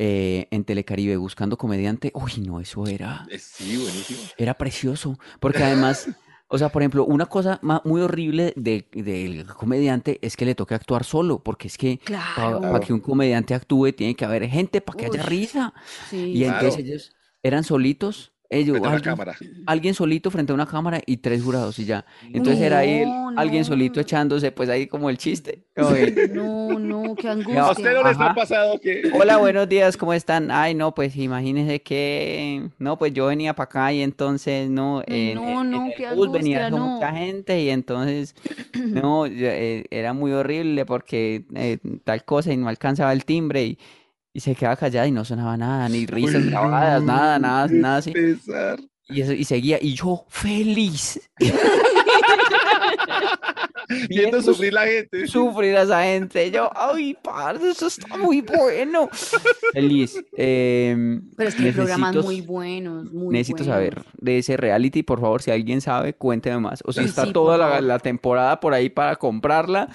eh, en Telecaribe buscando comediante, uy, no, eso era, Sí, buenísimo. era precioso, porque además, o sea, por ejemplo, una cosa muy horrible de- del comediante es que le toque actuar solo, porque es que para que un comediante actúe tiene que haber gente para que haya risa. Sí. Y entonces Claro. ellos eran solitos, ellos, a alguien, cámara. alguien solito frente a una cámara y tres jurados y ya. Entonces era él, No, alguien solito echándose, pues ahí como el chiste. como No, no, qué ¿A angustia. usted no les ha pasado que Hola, buenos días, ¿cómo están? Ay, no, pues imagínense que, no, pues yo venía para acá y entonces, no, en, no, en- no, en qué bus venía angustia, con mucha gente y entonces, no, eh, era muy horrible porque eh, tal cosa y no alcanzaba el timbre y, y se quedaba callada y no sonaba nada, ni risas Uy, grabadas, nada, nada, nada así. pesar. Y, eso, y seguía, y yo feliz, Viendo sufrir la gente. sufrir a esa gente. Yo, ay, parce, eso está muy bueno. Feliz. Em, Pero es que hay programas muy buenos, muy necesito buenos. saber de ese reality, por favor, si alguien sabe, cuénteme más. O si Sí, está sí, toda la, temporada por ahí para comprarla,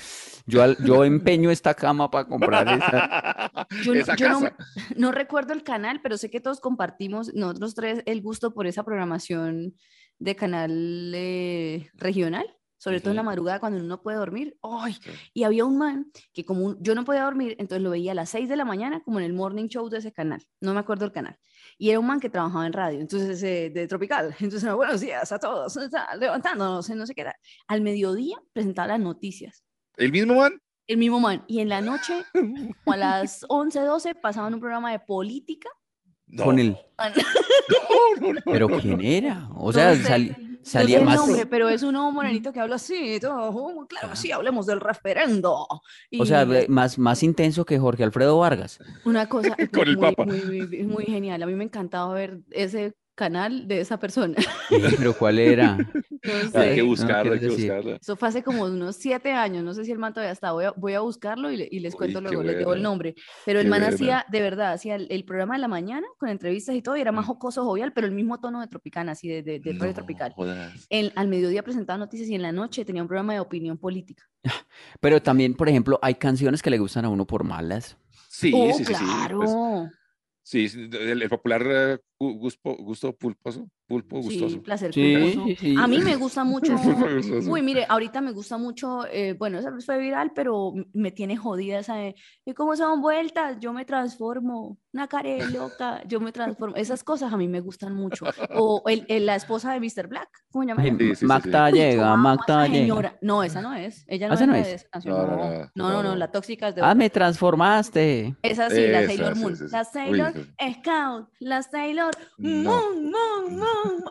yo, yo empeño esta cama para comprar esa. Yo, no- Esa yo no, casa. no recuerdo el canal, pero sé que todos compartimos, nosotros tres, el gusto por esa programación de canal eh, regional, sobre todo en la madrugada cuando uno no puede dormir. ¡Ay! Sí. Y había un man que como un- yo no podía dormir, entonces lo veía a las 6 de la mañana como en el morning show de ese canal, no me acuerdo el canal. Y era un man que trabajaba en radio, entonces eh, de Tropical. Entonces, buenos días a todos, está levantándonos, no sé qué era. Al mediodía presentaba las noticias. ¿El mismo man? El mismo man. Y en la noche, como a las 11, 12, pasaban un programa de política. No. Con el. No, no, no, ¿Pero quién era? O No sea, sé, sali- no salía sé el más. nombre, pero es un nuevo morenito que habla así, todo, oh, claro, sí, hablemos del referendo. O sea, Y más, más intenso que Jorge Alfredo Vargas. una cosa Con el muy, Papa. muy, muy, muy genial. A mí me encantaba ver ese canal de esa persona. ¿Pero cuál era? No Hay sé. que no buscarla, hay que decir. buscarla. Eso fue hace como unos siete años, no sé si el man todavía está, voy a, voy a buscarlo y, le- y les Uy, cuento luego, les llevo el nombre. Pero el qué man buena. hacía, de verdad, hacía el, el programa de la mañana con entrevistas y todo, y era más Mm. jocoso, jovial, pero el mismo tono de Tropicana, así de, de, de radio No tropical. El- al mediodía presentaba noticias y en la noche tenía un programa de opinión política. Pero también, por ejemplo, hay canciones que le gustan a uno por malas. Sí, oh, sí, sí, sí. claro. pues, sí, el, el popular eh, gu- gusto, gusto pulposo, pulpo Sí, gustoso. placer Sí, culposo. sí. A mí me gusta mucho. Uy, mire, ahorita me gusta mucho. eh, bueno, esa vez fue viral, pero me tiene jodida esa de. ¿Y cómo son vueltas? Yo me transformo. Una care loca. Yo me transformo. Esas cosas a mí me gustan mucho. O el, el- la esposa de Mr. Black. ¿Cómo se llama? Sí, sí, sí, Magda llega, Magda llega. No, esa no es. Ella no ¿Esa es no la es? de esa canción. No, no, No, no, no, no, no, no, no. la tóxica es de Ah, otra. me transformaste. Esa sí, la Sailor sí, Moon. sí, sí. La Sailor. Scout, la Sailor No. Moon, Moon,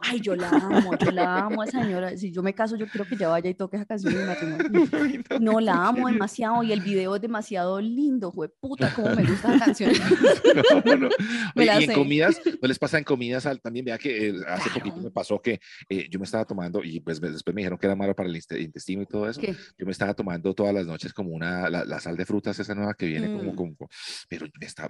Ay, yo la amo, yo la amo a esa señora. Si yo me caso, yo quiero que ella vaya y toque esa canción mi matrimonio. No, la amo demasiado y el video es demasiado lindo, fue puta, cómo me gusta la canción. No, no. Oye, la y en sé. comidas, ¿no les pasa en comidas también? Vea que eh, hace poquito Claro. me pasó que eh, yo me estaba tomando, y pues después me dijeron que era malo para el intestino y todo eso. ¿Qué? Yo me estaba tomando todas las noches como una, la, la sal de frutas, esa nueva que viene como, Mm. como, pero me Con me estaba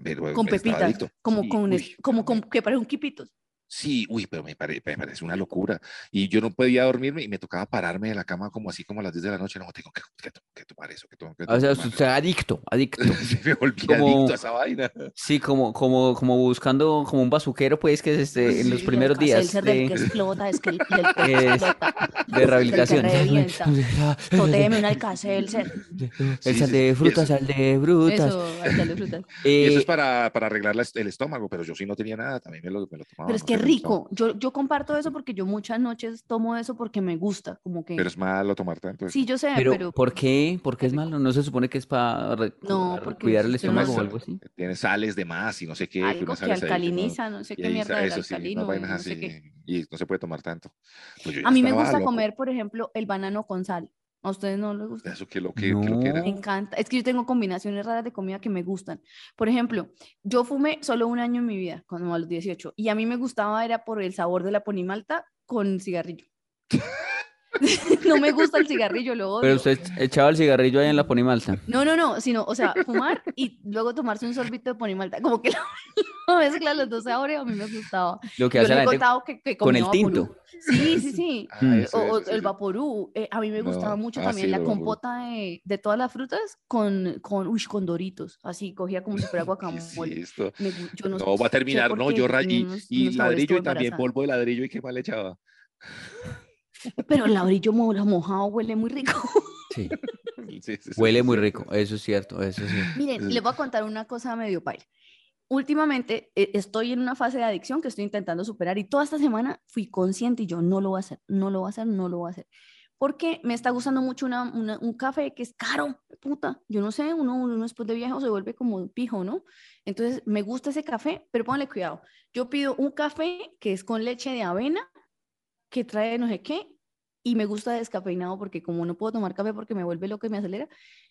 pepitas, como Sí, con, uy, como con, que parece un quipitos. Sí, uy, pero me, pare- me parece una locura. Y yo no podía dormirme y me tocaba pararme de la cama como así como a las 10 de la noche. No, tengo que, que, que tomar eso, que tengo que O sea, tomar usted adicto, adicto. Sí, me volví como- adicto a esa vaina. Sí, como, como, como buscando como un bazuquero, pues, que es este, en los Sí, primeros el días del que de, explota, es que el, que Es- explota. de rehabilitación. Que revienta. Totéme un alcacelser. El Sí, sal sí, de sí, frutas, eso- sal de frutas. Eso, alcalde de frutas. Y eso Eh, es para, para arreglar la- el estómago, pero yo sí no tenía nada, también me lo, me lo tomaba. Pero es no que. Rico. Yo, yo comparto eso porque yo muchas noches tomo eso porque me gusta. Como que. Pero es malo tomar tanto eso. Sí, yo sé, pero, pero. ¿por qué? ¿Por qué es malo? ¿No se supone que es para No, porque cuidar el estómago o algo así? Tiene sales de más y no sé qué. algo que ahí no- alcaliniza, no sé y qué mierda del eso sí, alcalino, vainas no sé así, qué. y no se puede tomar tanto. Pues A mí me gusta loco. comer, por ejemplo, el banano con sal. ¿A ustedes no les gusta? Eso que lo que, que lo que era. No. Me encanta. Es que yo tengo combinaciones raras de comida que me gustan. Por ejemplo, yo fumé solo un año en mi vida, cuando a los 18, y a mí me gustaba era por el sabor de la ponimalta con cigarrillo. no me gusta el cigarrillo, lo odio. Pero usted echaba el cigarrillo ahí en la ponimalta. No, no, no, sino, o sea, fumar y luego tomarse un sorbito de ponimalta. Como que la, la mezcla los dos sabores a mí me gustaba. Lo que Yo hace le la he gente que, que con el tinto. vaporú. Sí, sí, sí. Ah, Mm. O, sí. el vaporú. eh, a mí me No, gustaba mucho ah, también sí, la compota de, de todas las frutas con, con, uy, con doritos. Así, cogía como si fuera ¿Qué es guacamole. Me yo no, No, va a terminar, no, yo y, y ladrillo y también polvo de ladrillo y qué mal echaba. Pero el ladrillo mo- mojado huele muy rico. Sí, Sí, sí, sí, huele sí, muy sí. rico, eso es cierto, eso sí. Miren, Sí. les voy a contar una cosa medio paila. Últimamente eh, estoy en una fase de adicción que estoy intentando superar y toda esta semana fui consciente y yo no lo voy a hacer, no lo voy a hacer, no lo voy a hacer. Porque me está gustando mucho una, una- un café que es caro, puta. Yo no sé, uno, uno después de viejo se vuelve como pijo, ¿no? Entonces me gusta ese café, pero pónganle cuidado. Yo pido un café que es con leche de avena, que trae no sé qué, y me gusta descafeinado porque como no puedo tomar café porque me vuelve loco y me acelera,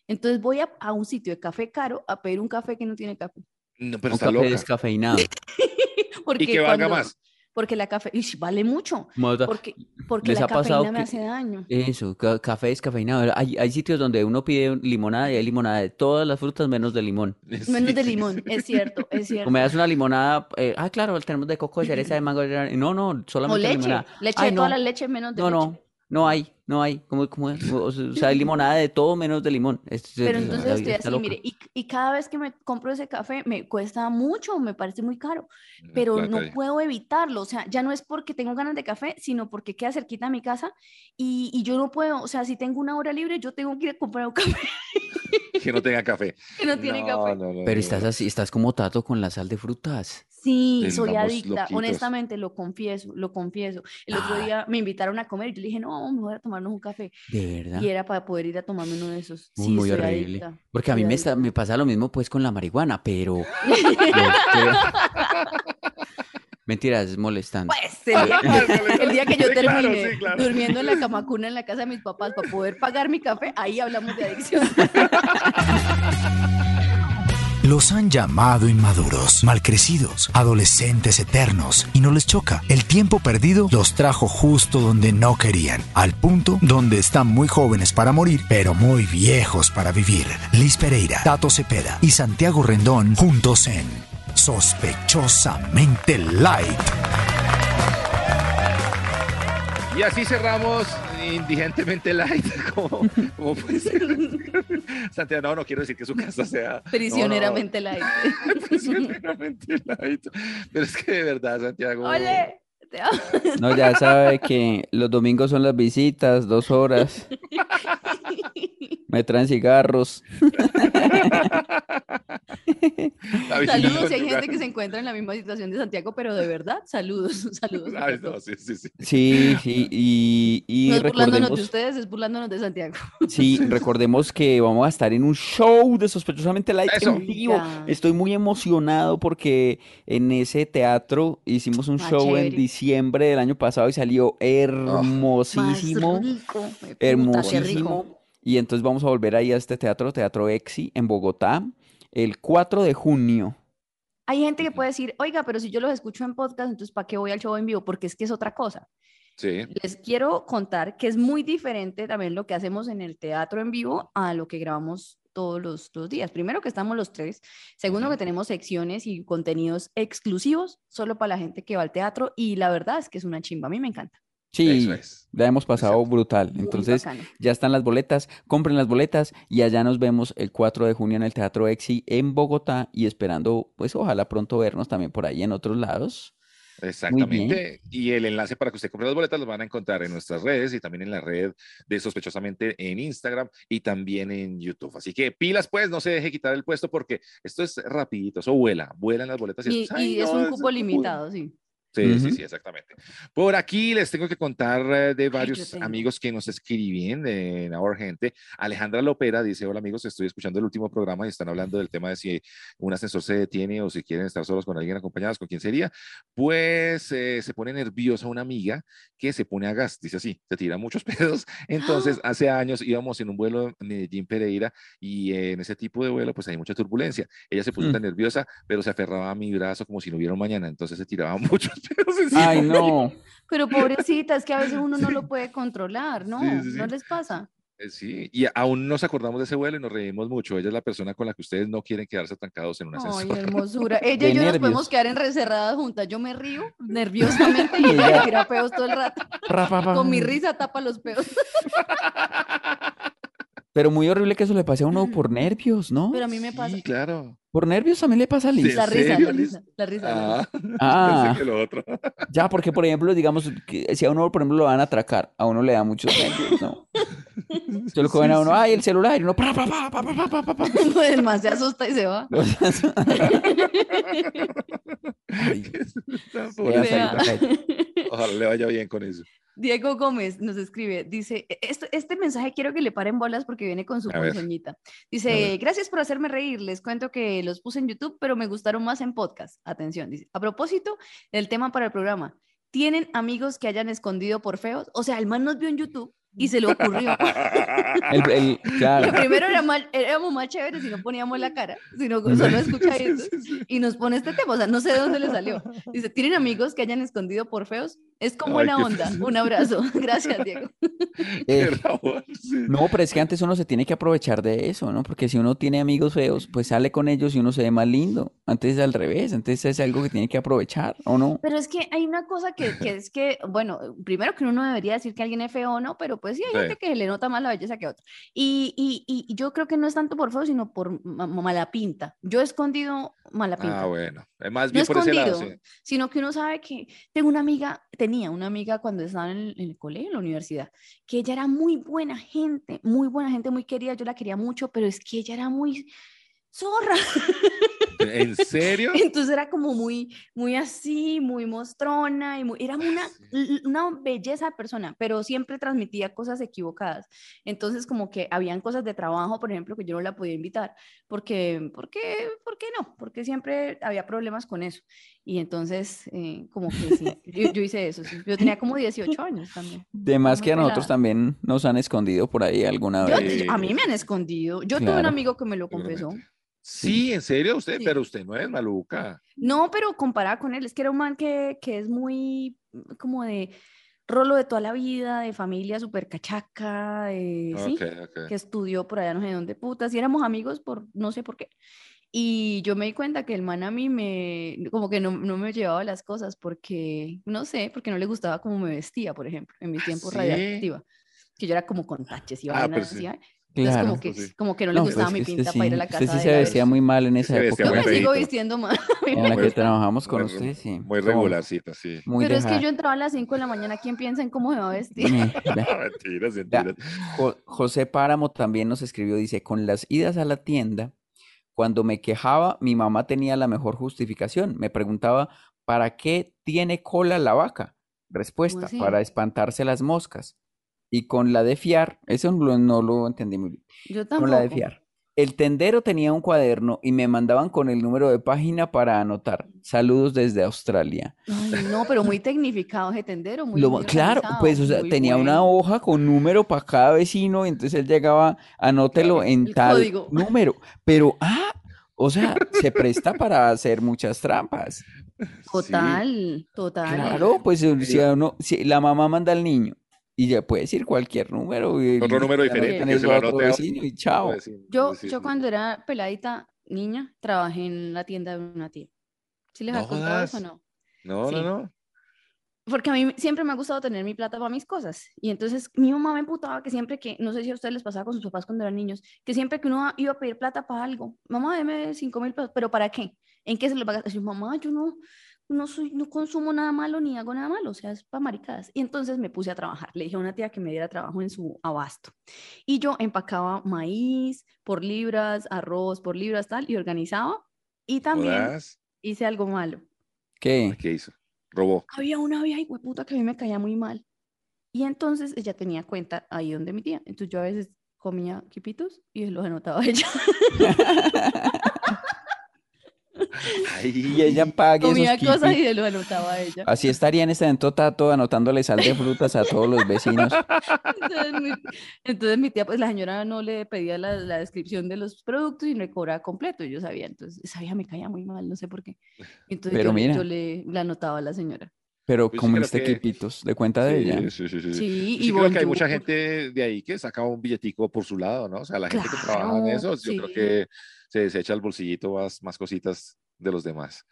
entonces voy a, a un sitio de café caro a pedir un café que no tiene café. No, pero Un está café loca. descafeinado. Porque Y que valga cuando- más. Porque la café, ish, vale mucho, Mota- porque, porque ¿Les la ha pasado cafeína me que- hace daño. Eso, ca- café descafeinado. Hay, hay sitios donde uno pide limonada y hay limonada de todas las frutas menos de limón. Menos de limón, es cierto, es cierto. O me das una limonada, eh, ah, claro, tenemos de coco, de cereza, de mango. de- No, no, O solamente leche, limonada. leche Ay, de todas no, las leches menos de no, leche. no, no hay, no hay. ¿Cómo, cómo es? O sea, hay limonada de todo menos de limón. Es- Pero es- entonces estoy así, loca. mire, y, y cada vez que me compro ese café me cuesta mucho, me parece muy caro, pero no puedo evitarlo, o sea, ya no es porque tengo ganas de café, sino porque queda cerquita a mi casa y, y yo no puedo, o sea, si tengo una hora libre, yo tengo que ir a comprar un café Que no tenga café. que no tiene café. no, no, Pero no. estás así, estás como Tato con la sal de frutas. Sí, Estamos soy adicta, loquitos. honestamente, lo confieso, lo confieso. El otro Ay. día me invitaron a comer y yo le dije, no, vamos mejor a tomarnos un café. De verdad. Y era para poder ir a tomarme uno de esos. Muy, Sí, muy soy horrible. adicta, Porque a mí me, está- me pasa lo mismo pues con la marihuana, pero... Mentiras, molestando. Pues el día, que- el día que yo Sí, claro, termine sí, claro. durmiendo en la camacuna en la casa de mis papás para poder pagar mi café, ahí hablamos de adicción. Los han llamado inmaduros, malcrecidos, adolescentes eternos, y no les choca. El tiempo perdido los trajo justo donde no querían, al punto donde están muy jóvenes para morir, pero muy viejos para vivir. Liz Pereira, Tato Cepeda y Santiago Rendón juntos en Sospechosamente Light. Y así cerramos indigentemente light. como, como puede ser? Santiago, no, no quiero decir que su casa sea. no, no, no. Prisioneramente la Prisioneramente light. Pero es que de verdad, Santiago. Oye, te amo. No, ya sabe que los domingos son las visitas, dos horas. Me traen cigarros. Saludos si hay gente que se encuentra en la misma situación de Santiago, pero de verdad, saludos, saludos. Ay, no, sí, sí, sí. Sí, sí, y, y No es burlándonos de recordemos, ustedes, es burlándonos de Santiago. sí, recordemos que vamos a estar en un show de Sospechosamente Light Eso. en vivo. Estoy muy emocionado porque en ese teatro hicimos un Ah, show en diciembre del año pasado y salió hermosísimo. Más rico, qué rico. Y entonces vamos a volver ahí a este teatro, Teatro Exi, en Bogotá, el 4 de junio. Hay gente que puede decir, oiga, pero si yo los escucho en podcast, entonces ¿para qué voy al show en vivo? Porque es que es otra cosa. Sí. Les quiero contar que es muy diferente también lo que hacemos en el teatro en vivo a lo que grabamos todos los, los días. Primero que estamos los tres, segundo que tenemos secciones y contenidos exclusivos solo para la gente que va al teatro y la verdad es que es una chimba, a mí me encanta. Sí, Eso es. la hemos pasado Exacto. brutal. Entonces, ya están las boletas, compren las boletas y allá nos vemos el 4 de junio en el Teatro Exi en Bogotá y esperando, pues ojalá pronto vernos también por ahí en otros lados. Exactamente. Y el enlace para que usted compre las boletas los van a encontrar en nuestras redes y también en la red de Sospechosamente en Instagram y también en YouTube. Así que pilas, pues, no se deje quitar el puesto porque esto es rapidito, eso vuela, vuelan las boletas. Y, es no, un cupo es limitado, sí. Sí, sí, Ujú. sí, exactamente. Por aquí les tengo que contar eh, de varios tengo. amigos que nos escriben de Our Gente. Alejandra Lopera dice, hola amigos, estoy escuchando el último programa y están hablando del tema de si un ascensor se detiene o si quieren estar solos con alguien acompañados, ¿con quién sería? Pues eh, se pone nerviosa una amiga que se pone a gas, dice así, se tira muchos pedos. Entonces, hace años íbamos en un vuelo Medellín Pereira y eh, en ese tipo de vuelo pues hay mucha turbulencia. Ella se puso Mm. tan nerviosa, pero se aferraba a mi brazo como si no hubiera un mañana, entonces se tiraba muchos encima. Ay, no. Pero pobrecita, es que a veces uno no lo puede controlar, ¿no? Sí, sí, sí. ¿No les pasa? Eh, Sí, y aún nos acordamos de ese vuelo y nos reímos mucho. Ella es la persona con la que ustedes no quieren quedarse trancados en un Ay, ascensor. hermosura. Ella De y yo nos podemos quedar encerradas juntas. Yo me río nerviosamente y ella me tira peos todo el rato. Ra, pa, pa. Con mi risa tapa los peos. Pero muy horrible que eso le pase a uno por nervios, ¿no? Pero a mí me pasa. Sí, claro. Por nervios también le pasa a Liz. ¿En La risa, la Liz? risa, la risa. la risa. Ah, Ah. pensé que lo otro. Ya, porque por ejemplo, digamos, que si a uno, por ejemplo, lo van a atracar, a uno le da muchos nervios, ¿no? Se lo cogen a uno, ay, el celular, y uno, pa, pa, pa, pa, pa, pa, pa, pa, pa. Pues el más se asusta y se va. Ay. Ojalá le vaya bien con eso. Diego Gómez nos escribe, dice, "E- esto, este mensaje quiero que le paren bolas porque viene con su ponzoñita. Dice, gracias por hacerme reír, les cuento que los puse en YouTube, pero me gustaron más en podcast. Atención, dice, a propósito del tema para el programa, ¿tienen amigos que hayan escondido por feos? O sea, el man nos vio en YouTube y se le ocurrió. El, el- claro. Primero era mal- éramos más chéveres si no poníamos la cara, sino que solo escuchaditos. Y nos pone este tema, o sea, no sé de dónde le salió. Dice, ¿tienen amigos que hayan escondido por feos? Es con Ay, buena qué onda. feo. Un abrazo. Gracias, Diego. Eh, no, pero es que antes uno se tiene que aprovechar de eso, ¿no? Porque si uno tiene amigos feos, pues sale con ellos y uno se ve más lindo. Antes es al revés, antes es algo que tiene que aprovechar, ¿o no? Pero es que hay una cosa que, que es que, bueno, primero que uno no debería decir que alguien es feo o no, pero pues sí hay Sí. gente que le nota más la belleza que a otro. Y, y, y- yo creo que no es tanto por feo, sino por ma- mala pinta. Yo he escondido mala pinta. Ah, bueno. Es más No bien por ese lado, escondido, sí. sino que uno sabe que tengo una amiga, tenía una amiga cuando estaba en el, en el colegio, en la universidad, que ella era muy buena gente, muy buena gente, muy querida, yo la quería mucho, pero es que ella era muy zorra. ¿En serio? Entonces era como muy, muy así, muy mostrona, y muy, era una, l- una belleza de persona, pero siempre transmitía cosas equivocadas. Entonces como que habían cosas de trabajo, por ejemplo, que yo no la podía invitar, porque, porque, ¿por qué no? Porque siempre había problemas con eso. Y entonces, eh, como que sí, yo, yo hice eso. sí. Yo tenía como 18 años también. De más que a nosotros pelada. también nos han escondido por ahí alguna Yo- vez. a mí me han escondido. Yo tuve un Claro. amigo que me lo confesó. Sí, en serio, usted, Sí. pero usted no es maluca. No, pero comparada con él, es que era un man que, que es muy mm, como de rolo de toda la vida, de familia súper cachaca, de, sí, Ok, ok. que estudió por allá no sé dónde putas, y éramos amigos por no sé por qué. Y yo me di cuenta que el man a mí me, como que no, no me llevaba las cosas porque, no sé, porque no le gustaba cómo me vestía, por ejemplo, en mis tiempos ¿sí? radiactiva. Que yo era como con taches y Ah, vainas pues sí. Claro. como que, sí. como que no le No, gustaba pues mi usted pinta sí, para ir a la usted casa sí de se vestía muy mal en esa época. Yo me feíto. sigo vistiendo mal. En la que trabajamos con muy- usted, sí. Muy regularcita, sí. Muy Pero es que yo entraba a las 5 de la mañana, ¿quién piensa en cómo me va a vestir? Mentiras, mentiras. Jo- José Páramo también nos escribió, dice, con las idas a la tienda, cuando me quejaba, mi mamá tenía la mejor justificación. Me preguntaba, ¿para qué tiene cola la vaca? Respuesta, para espantarse las moscas. Y con la de fiar, eso no, lo- no lo entendí muy bien. Yo Con la de tampoco. fiar. El tendero tenía un cuaderno y me mandaban con el número de página para anotar. Saludos desde Australia. Ay, no, pero muy tecnificado ese tendero, muy, Lo- claro, pues, o sea, muy tenía una hoja con número para cada vecino, y entonces él llegaba, anótelo en el tal código. número. Pero, ah, o sea, se presta para hacer muchas trampas. Total, total. Claro, pues si, uno- si la mamá manda al niño y ya puede decir cualquier número. y Otro número no diferente, que se lo otro vecino y chao. Pues Yo, pues yo sí. cuando era peladita, niña, trabajé en la tienda de una tía. ¿Sí les No ha contado eso o no? No, no, Sí. no. Porque a mí siempre me ha gustado tener mi plata para mis cosas. Y entonces mi mamá me emputaba que siempre que, no sé si a ustedes les pasaba con sus papás cuando eran niños, que siempre que uno iba a pedir plata para algo, mamá, deme cinco mil pesos, ¿pero para qué? ¿En qué se lo va a gastar? Y yo, mamá, yo no, no, soy, no consumo nada malo ni hago nada malo, o sea, es para maricadas. Y entonces me puse a trabajar. Le dije a una tía que me diera trabajo en su abasto. Y yo empacaba maíz por libras, arroz por libras, tal, y organizaba. Y también hice algo malo. ¿Qué? ¿Qué hizo? Robó. había una vieja puta que a mí me caía muy mal. Y entonces ella tenía cuenta ahí donde mi tía. Entonces yo a veces comía quipitos y los anotaba ella. Ay, Y ella pague comía esos cosas y los anotaba a ella. Así estaría en este momento Tato anotándole sal de frutas a todos los vecinos. Entonces mi, entonces mi tía, pues la señora no le pedía la, la descripción de los productos y le cobraba completo. Yo sabía, entonces esa vieja me caía muy mal, no sé por qué. Entonces Pero yo, mira. yo le, le anotaba a la señora. Pero Pues sí comiste que- quipitos de cuenta de Sí, ella. sí, sí, sí. Sí, y creo que hay mucha gente de ahí que saca un billetico por su lado, ¿no? O sea, la gente que trabaja en eso, yo creo que se, se echa al bolsillito más, más cositas de los demás.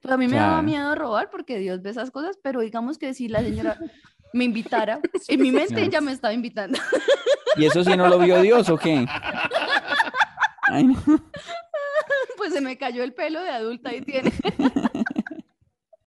Pues a mí me daba Claro. miedo robar porque Dios ve esas cosas, pero digamos que si la señora me invitara, en mi mente ella me estaba invitando. ¿Y eso sí no lo vio Dios o qué? Ay, no. Pues se me cayó el pelo de adulta y tiene.